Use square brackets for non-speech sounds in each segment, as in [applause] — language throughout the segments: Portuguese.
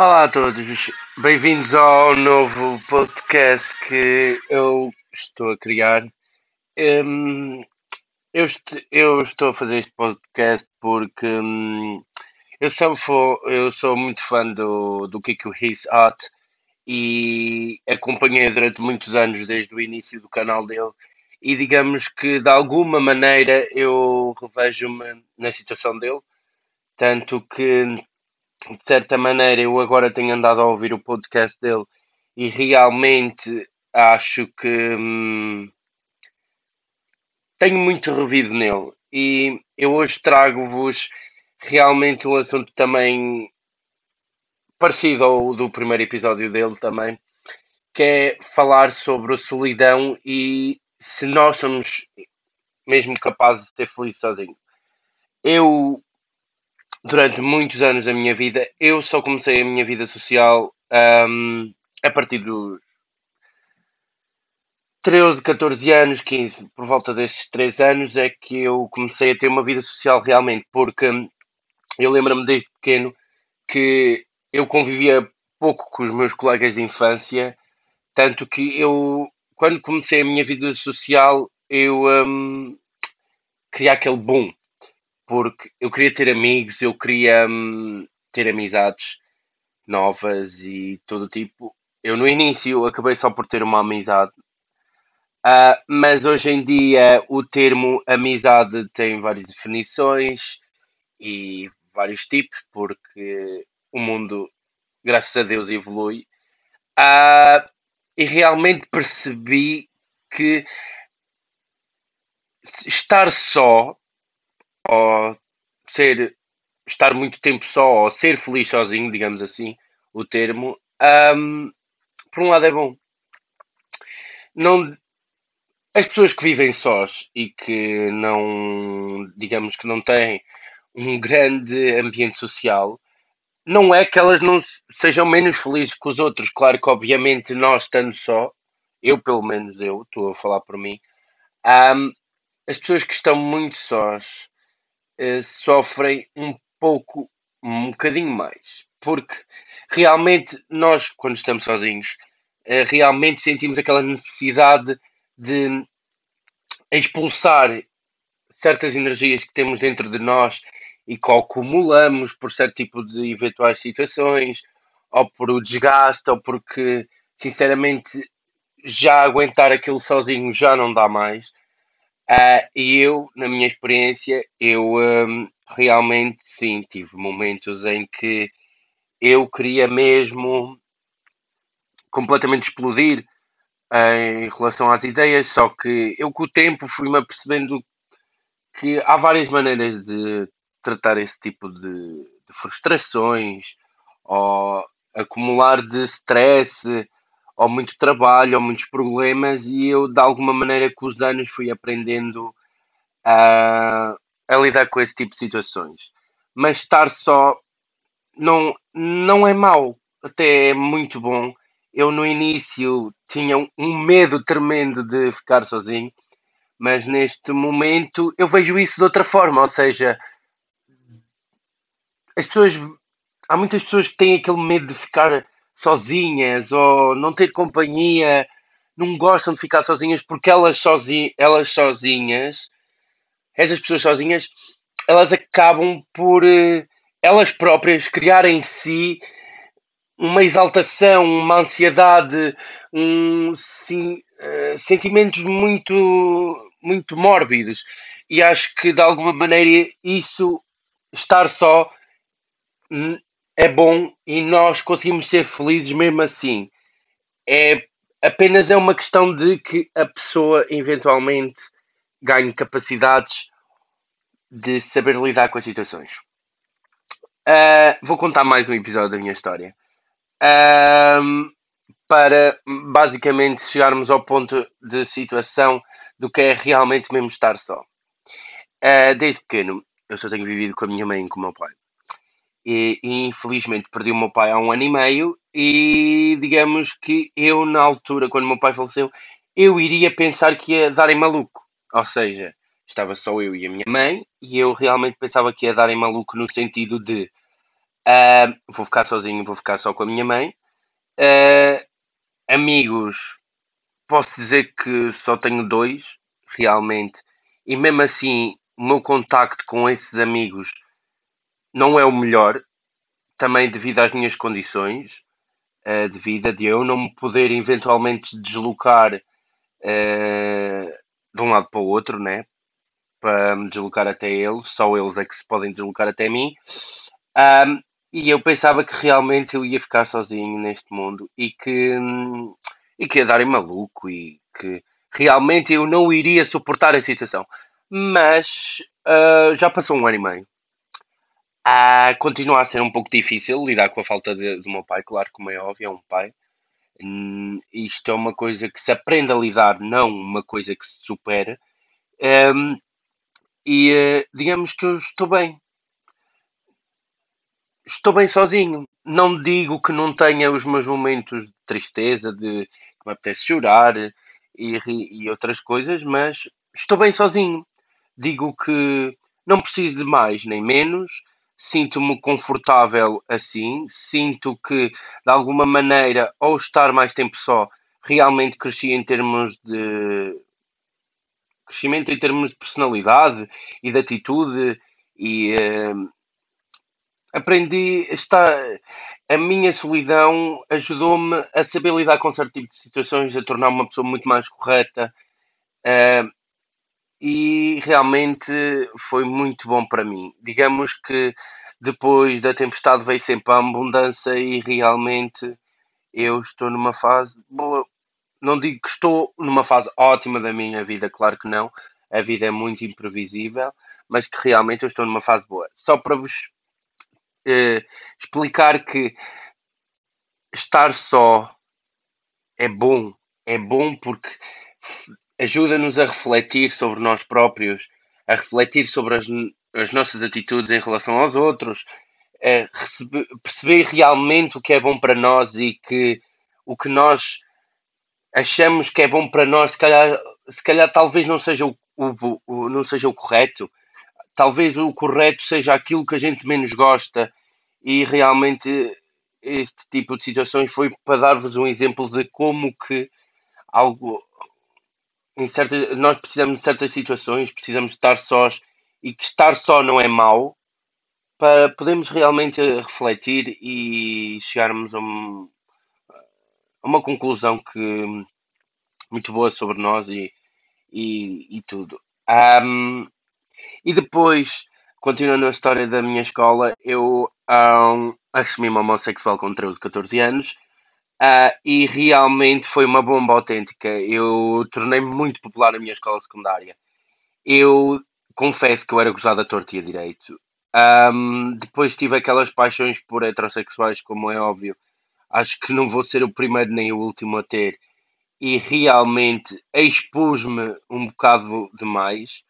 Olá a todos, bem-vindos ao novo podcast que eu estou a criar. Hum, eu, est- eu estou a fazer este podcast porque hum, eu, sou, eu sou muito fã do, do Kiko His Art e acompanhei durante muitos anos desde o início do canal dele e digamos que de alguma maneira eu revejo-me na situação dele, tanto que de certa maneira, eu agora tenho andado a ouvir o podcast dele e realmente acho que hum, tenho muito revido nele. E eu hoje trago-vos realmente um assunto também parecido ao do primeiro episódio dele também, que é falar sobre a solidão e se nós somos mesmo capazes de ter feliz sozinho. Eu durante muitos anos da minha vida, eu só comecei a minha vida social hum, a partir dos 13, 14 anos, 15, por volta destes 3 anos, é que eu comecei a ter uma vida social realmente, porque eu lembro-me desde pequeno que eu convivia pouco com os meus colegas de infância, tanto que eu, quando comecei a minha vida social, eu hum, queria aquele boom porque eu queria ter amigos, eu queria hum, ter amizades novas e todo tipo. Eu no início acabei só por ter uma amizade, Ah, mas hoje em dia o termo amizade tem várias definições e vários tipos, porque o mundo, graças a Deus, evolui. Ah, e realmente percebi que estar só, ou ser estar muito tempo só ou ser feliz sozinho, digamos assim, o termo, ahm, por um lado é bom. Não, as pessoas que vivem sós e que não, digamos que não têm um grande ambiente social, não é que elas não sejam menos felizes que os outros. Claro que, obviamente, nós estando só, eu pelo menos eu, estou a falar por mim, ahm, as pessoas que estão muito sós sofrem um pouco, um bocadinho mais. Porque realmente nós, quando estamos sozinhos, eh, realmente sentimos aquela necessidade de expulsar certas energias que temos dentro de nós e que acumulamos por certo tipo de eventuais situações, ou por o desgaste, ou porque, sinceramente, já aguentar aquilo sozinho já não dá mais. Ah, e eu, na minha experiência, eu hum, realmente sim, tive momentos em que eu queria mesmo completamente explodir em relação às ideias, só que eu com o tempo fui-me apercebendo que há várias maneiras de tratar esse tipo de, de frustrações ou acumular de stress ou muito trabalho ou muitos problemas e eu de alguma maneira com os anos fui aprendendo a, a lidar com esse tipo de situações. Mas estar só não, não é mau, até é muito bom. Eu no início tinha um- medo tremendo de ficar sozinho, mas neste momento eu vejo isso de outra forma, ou seja, as pessoas, há muitas pessoas que têm aquele medo de ficar sozinhas ou não ter companhia, não gostam de ficar sozinhas porque elas, sozi elas sozinhas, essas pessoas sozinhas, elas acabam por eh, elas próprias criar em si uma exaltação, uma ansiedade, um, sim, eh, sentimentos muito, muito mórbidos. E acho que de alguma maneira isso, estar só, é bom e nós conseguimos ser felizes mesmo assim. É apenas é uma questão de que a pessoa eventualmente ganhe capacidades de saber lidar com as situações. Ah, vou contar mais um episódio da minha história. Ahm, para basicamente chegarmos ao ponto de situação do que é realmente mesmo estar só. Ah, desde pequeno, eu só tenho vivido com a minha mãe e com o meu pai. E, e, infelizmente perdi o meu pai há um ano e meio e digamos que eu na altura, quando o meu pai faleceu, eu iria pensar que ia dar em maluco. Ou seja, estava só eu e a minha mãe e eu realmente pensava que ia dar em maluco no sentido de Uh, vou ficar sozinho, vou ficar só com a minha mãe. Uh, amigos, posso dizer que só tenho dois, realmente. E mesmo assim, o meu contacto com esses amigos não é o melhor, também devido às minhas condições uh, de vida, de eu não me poder eventualmente deslocar uh, de um lado para o outro, né? Para me deslocar até eles, só eles é que se podem deslocar até mim. Um, e eu pensava que realmente eu ia ficar sozinho neste mundo e que, e que ia dar em maluco e que realmente eu não iria suportar a situação. Mas uh, já passou um ano e meio. Uh, continua a ser um pouco difícil lidar com a falta de, do meu pai, claro, como é óbvio, é um pai. Hum, isto é uma coisa que se aprende a lidar, não uma coisa que se supera. Um, e uh, digamos que eu estou bem. Estou bem sozinho. Não digo que não tenha os meus momentos de tristeza, de que me apetece chorar e, e outras coisas, mas estou bem sozinho. Digo que não preciso de mais nem menos sinto-me confortável assim, sinto que de alguma maneira, ao estar mais tempo só, realmente cresci em termos de crescimento em termos de personalidade e de atitude e uh, aprendi a estar a minha solidão ajudou-me a saber lidar com certo tipo de situações, a tornar uma pessoa muito mais correta uh, e realmente foi muito bom para mim. Digamos que depois da tempestade veio sempre a abundância e realmente eu estou numa fase boa. Não digo que estou numa fase ótima da minha vida, claro que não. A vida é muito imprevisível, mas que realmente eu estou numa fase boa. Só para vos eh, explicar que estar só é bom. É bom porque ajuda-nos a refletir sobre nós próprios, a refletir sobre as, as nossas atitudes em relação aos outros, receber, perceber realmente o que é bom para nós e que o que nós achamos que é bom para nós, se calhar, se calhar talvez não seja o, o, o, não seja o correto. Talvez o correto seja aquilo que a gente menos gosta e realmente este tipo de situações foi para dar-vos um exemplo de como que algo em certas, nós precisamos de certas situações, precisamos estar sós e que estar só não é mau para podermos realmente refletir e chegarmos a, um, a uma conclusão que muito boa sobre nós e, e, e tudo. Um, e depois, continuando a história da minha escola, eu um, assumi-me homossexual com 13, 14 anos Uh, e realmente foi uma bomba autêntica. Eu tornei-me muito popular na minha escola secundária. Eu confesso que eu era gozado a torto e a direito. Um, depois tive aquelas paixões por heterossexuais, como é óbvio. Acho que não vou ser o primeiro nem o último a ter. E realmente expus-me um bocado demais.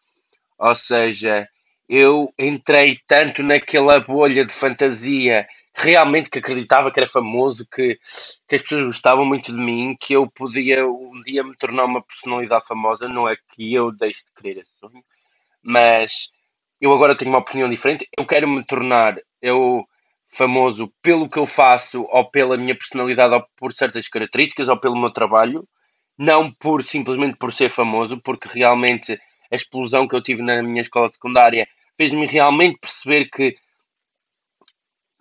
Ou seja, eu entrei tanto naquela bolha de fantasia realmente que acreditava que era famoso, que, que as pessoas gostavam muito de mim, que eu podia um dia me tornar uma personalidade famosa. Não é que eu deixe de querer esse sonho, mas eu agora tenho uma opinião diferente. Eu quero me tornar eu famoso pelo que eu faço, ou pela minha personalidade, ou por certas características, ou pelo meu trabalho, não por simplesmente por ser famoso, porque realmente a explosão que eu tive na minha escola secundária fez-me realmente perceber que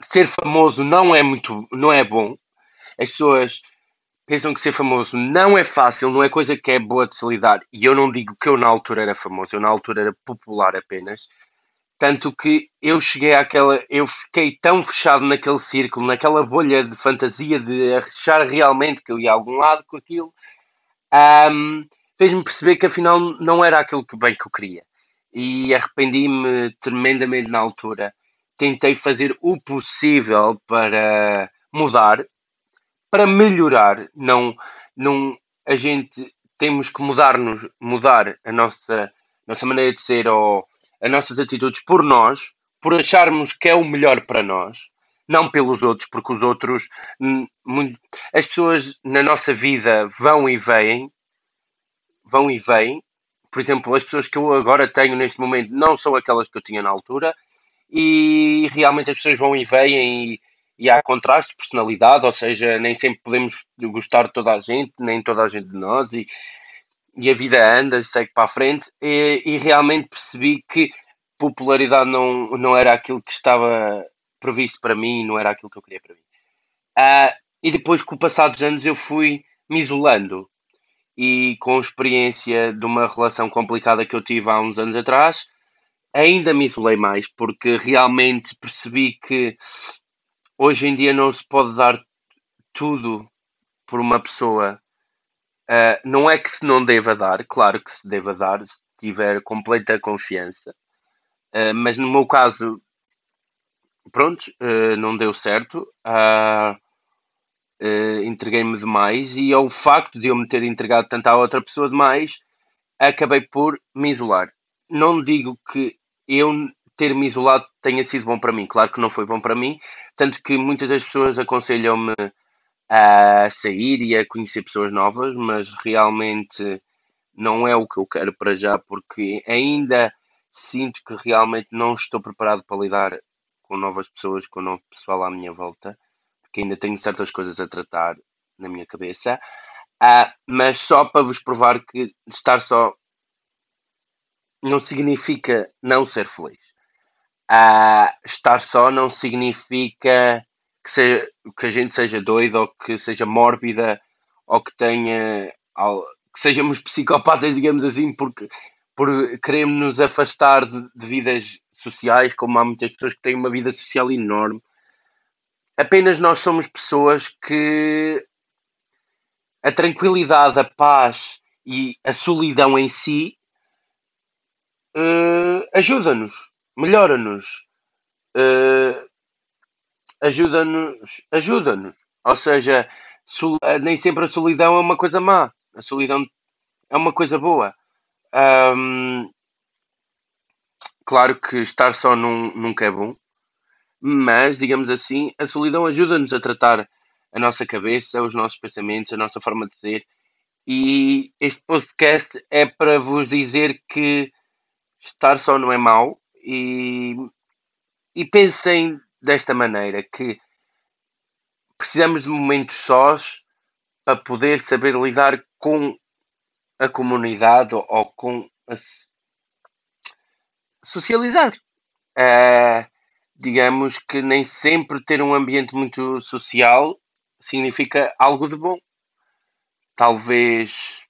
ser famoso não é muito, não é bom. As pessoas pensam que ser famoso não é fácil, não é coisa que é boa de se lidar. E eu não digo que eu na altura era famoso, eu na altura era popular apenas. Tanto que eu cheguei àquela. Eu fiquei tão fechado naquele círculo, naquela bolha de fantasia de achar realmente que eu ia a algum lado com aquilo, um, fez-me perceber que afinal não era aquilo que bem que eu queria. E arrependi-me tremendamente na altura tentei fazer o possível para mudar, para melhorar. Não, não, a gente temos que mudar-nos, mudar a nossa, nossa maneira de ser ou as nossas atitudes por nós, por acharmos que é o melhor para nós, não pelos outros, porque os outros, hum, as pessoas na nossa vida vão e vêm, vão e vêm. Por exemplo, as pessoas que eu agora tenho neste momento não são aquelas que eu tinha na altura e realmente as pessoas vão e vêm e, e há contraste de personalidade, ou seja, nem sempre podemos gostar de toda a gente, nem toda a gente de nós, e, e a vida anda, segue para a frente, e, e realmente percebi que popularidade não, não era aquilo que estava previsto para mim, não era aquilo que eu queria para mim. Uh, e depois, com o passar dos anos, eu fui me isolando. E com a experiência de uma relação complicada que eu tive há uns anos atrás, ainda me isolei mais, porque realmente percebi que hoje em dia não se pode dar tudo por uma pessoa. Uh, não é que se não deva dar, claro que se deva dar, se tiver completa confiança. Uh, mas no meu caso, pronto, uh, não deu certo. Entreguei-me demais e ao facto de eu me ter entregado tanto à outra pessoa demais, acabei por me isolar. Não digo que eu ter me isolado tenha sido bom para mim. Claro que não foi bom para mim, tanto que muitas das pessoas aconselham-me a sair e a conhecer pessoas novas, mas realmente não é o que eu quero para já, porque ainda sinto que realmente não estou preparado para lidar com novas pessoas, com novo pessoal à minha volta, porque ainda tenho certas coisas a tratar na minha cabeça. Ah, mas só para vos provar que estar só não significa não ser feliz. Ah, estar só não significa que, seja, que a gente seja doido ou que seja mórbida ou que tenha que sejamos [laughs] psicopatas, digamos assim, porque por queremos nos afastar de, de, vidas sociais, como há muitas pessoas que têm uma vida social enorme. Apenas nós somos pessoas que a tranquilidade, a paz e a solidão em si uh, ajuda-nos, melhora-nos, uh, ajuda-nos, ajuda-nos. Ou seja, nem sempre a solidão é uma coisa má, a solidão é uma coisa boa. Um, claro que estar só num, nunca é bom, mas, digamos assim, a solidão ajuda-nos a tratar a nossa cabeça, os nossos pensamentos, a nossa forma de ser. E este podcast é para vos dizer que estar só não é mau e, e pensem desta maneira que precisamos de momentos sós para poder saber lidar com a comunidade ou, com a socializar. Uh, digamos que nem sempre ter um ambiente muito social significa algo de bom. Talvez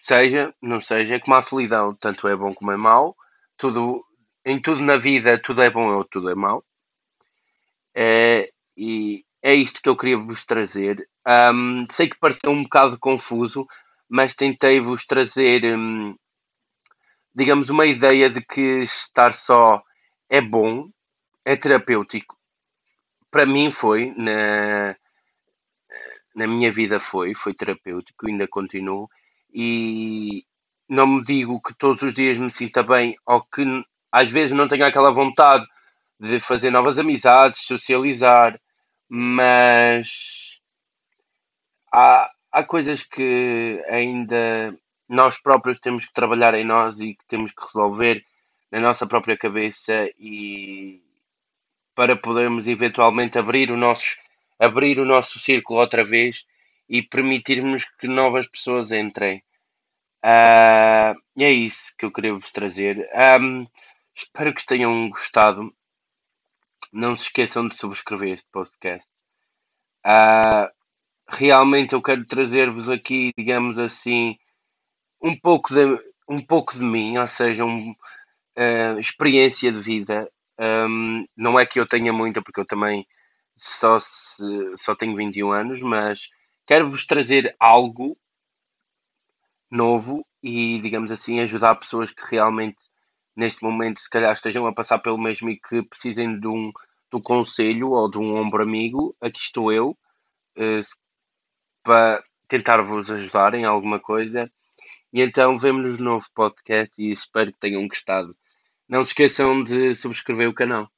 seja, não seja, como a solidão, tanto é bom como é mau. Tudo, em tudo na vida, tudo é bom ou tudo é mau. Uh, e é isto que eu queria vos trazer. Um, sei que pareceu um bocado confuso, mas tentei-vos trazer, hum, digamos, uma ideia de que estar só é bom, é terapêutico. Para mim foi, na, na minha vida foi, foi terapêutico, ainda continuo, e não me digo que todos os dias me sinta bem ou que às vezes não tenho aquela vontade de fazer novas amizades, socializar, mas há, há coisas que ainda nós próprios temos que trabalhar em nós e que temos que resolver na nossa própria cabeça e para podermos eventualmente abrir o nosso abrir o nosso círculo outra vez e permitirmos que novas pessoas entrem. Uh, é isso que eu queria vos trazer. Um, espero que tenham gostado. Não se esqueçam de subscrever este podcast. Uh, realmente eu quero trazer-vos aqui, digamos assim, um pouco de, um pouco de mim, ou seja, um, uh, experiência de vida. Um, não é que eu tenha muita, porque eu também só, se, só tenho 21 anos, mas quero-vos trazer algo novo e, digamos assim, ajudar pessoas que realmente neste momento se calhar estejam a passar pelo mesmo e que precisem de um, um conselho ou de um ombro amigo. Aqui estou eu. Uh, para tentar vos ajudar em alguma coisa. E então vemos-nos no novo podcast e espero que tenham gostado. Não se esqueçam de subscrever o canal.